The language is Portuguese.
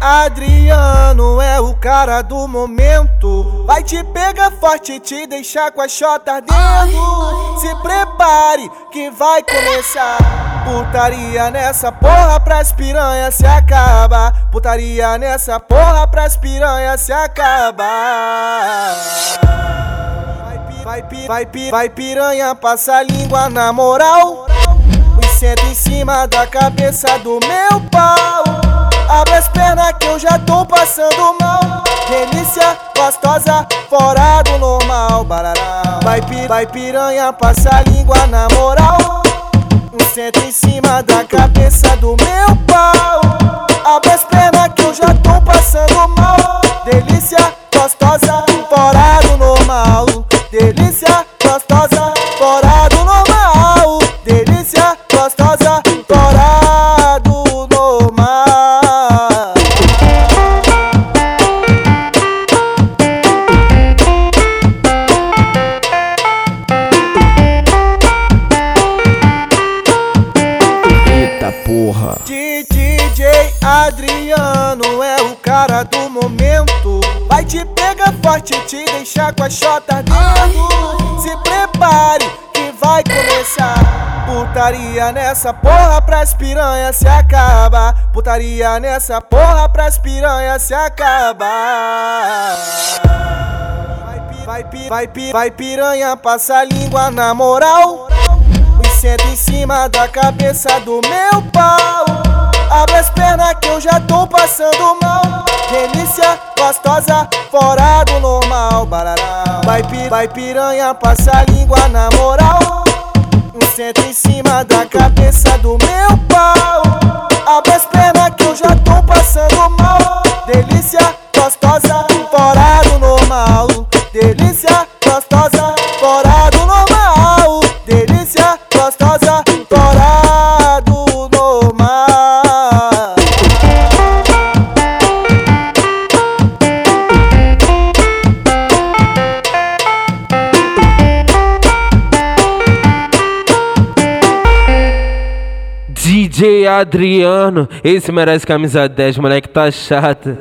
Adriano é o cara do momento. Vai te pegar forte e te deixar com a chota ardendo. Se prepare que vai começar. Putaria nessa porra pras piranha se acaba. Putaria nessa porra pras piranha se acaba. Vai, pi, vai, pi, vai piranha, passa a língua na moral. E senta em cima da cabeça do meu pau. Já tô passando mal. Delícia gostosa, fora do normal. Barará. Vai, pi, vai piranha, passa a língua na moral. Senta em cima da cabeça do meu porra. DJ Adriano é o cara do momento. Vai te pegar forte e te deixar com a chota ardendo. Se prepare que vai começar. Putaria nessa porra pras piranha se acaba. Putaria nessa porra pras piranha se acaba. Vai, pi, vai, pi, vai, pi, vai piranha, passa a língua na moral. Senta em cima da cabeça do meu pau. Abre as pernas que eu já tô passando mal. Delícia gostosa, fora do normal. Vai, vai piranha, passa a língua na moral. Senta em cima da cabeça do meu pau. Abre as pernas que eu já tô passando mal. Delícia gostosa, fora do normal. Delícia gostosa, DJ Adriano, esse merece camisa 10, moleque tá chato.